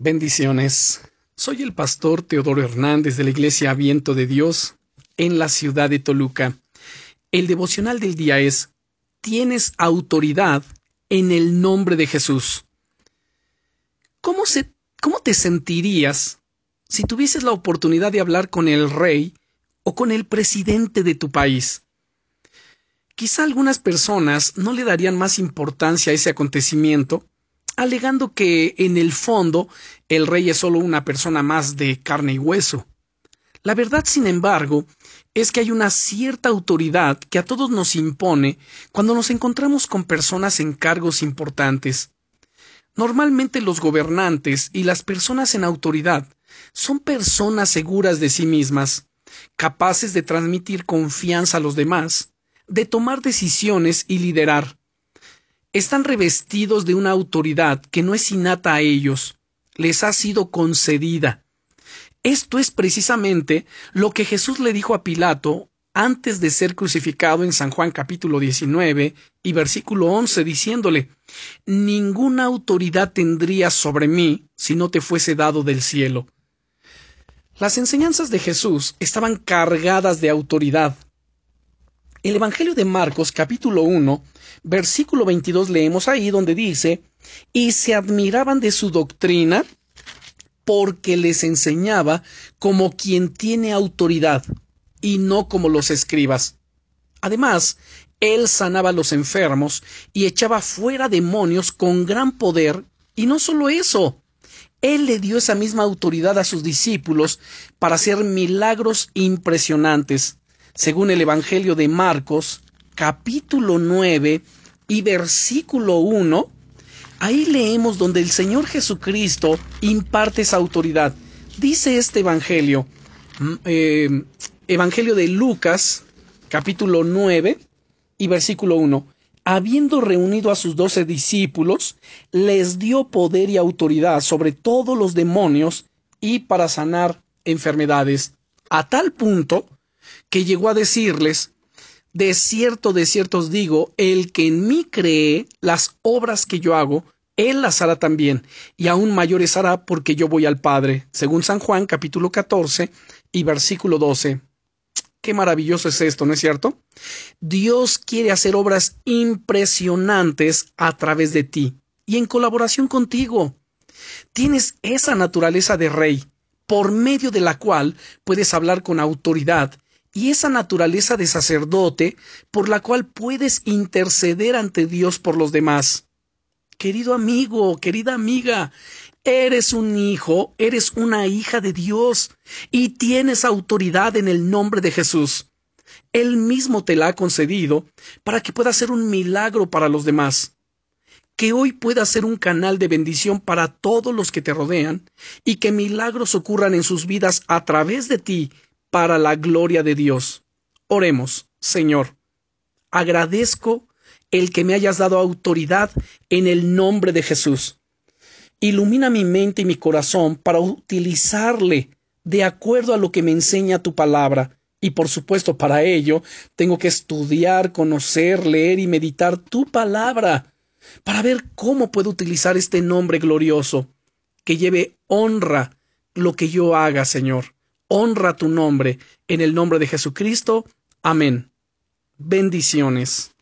Bendiciones. Soy el pastor Teodoro Hernández de la Iglesia Viento de Dios en la ciudad de Toluca. El devocional del día es Tienes autoridad en el nombre de Jesús. ¿Cómo, se, ¿Cómo te sentirías si tuvieses la oportunidad de hablar con el rey o con el presidente de tu país? Quizá algunas personas no le darían más importancia a ese acontecimiento alegando que en el fondo el rey es solo una persona más de carne y hueso. La verdad, sin embargo, es que hay una cierta autoridad que a todos nos impone cuando nos encontramos con personas en cargos importantes. Normalmente los gobernantes y las personas en autoridad son personas seguras de sí mismas, capaces de transmitir confianza a los demás, de tomar decisiones y liderar están revestidos de una autoridad que no es innata a ellos, les ha sido concedida. Esto es precisamente lo que Jesús le dijo a Pilato antes de ser crucificado en San Juan capítulo 19 y versículo 11 diciéndole, Ninguna autoridad tendría sobre mí si no te fuese dado del cielo. Las enseñanzas de Jesús estaban cargadas de autoridad, el Evangelio de Marcos capítulo 1, versículo 22 leemos ahí donde dice, y se admiraban de su doctrina porque les enseñaba como quien tiene autoridad y no como los escribas. Además, él sanaba a los enfermos y echaba fuera demonios con gran poder, y no solo eso, él le dio esa misma autoridad a sus discípulos para hacer milagros impresionantes según el Evangelio de Marcos, capítulo 9 y versículo 1, ahí leemos donde el Señor Jesucristo imparte esa autoridad. Dice este Evangelio, mm, eh, Evangelio de Lucas, capítulo 9 y versículo 1, habiendo reunido a sus doce discípulos, les dio poder y autoridad sobre todos los demonios y para sanar enfermedades, a tal punto que llegó a decirles, de cierto, de cierto os digo, el que en mí cree las obras que yo hago, él las hará también, y aún mayores hará porque yo voy al Padre, según San Juan capítulo 14 y versículo 12. Qué maravilloso es esto, ¿no es cierto? Dios quiere hacer obras impresionantes a través de ti y en colaboración contigo. Tienes esa naturaleza de rey, por medio de la cual puedes hablar con autoridad y esa naturaleza de sacerdote por la cual puedes interceder ante Dios por los demás. Querido amigo, querida amiga, eres un hijo, eres una hija de Dios y tienes autoridad en el nombre de Jesús. Él mismo te la ha concedido para que pueda ser un milagro para los demás. Que hoy pueda ser un canal de bendición para todos los que te rodean y que milagros ocurran en sus vidas a través de ti para la gloria de Dios. Oremos, Señor. Agradezco el que me hayas dado autoridad en el nombre de Jesús. Ilumina mi mente y mi corazón para utilizarle de acuerdo a lo que me enseña tu palabra. Y por supuesto, para ello tengo que estudiar, conocer, leer y meditar tu palabra para ver cómo puedo utilizar este nombre glorioso que lleve honra lo que yo haga, Señor honra tu nombre, en el nombre de Jesucristo. Amén. Bendiciones.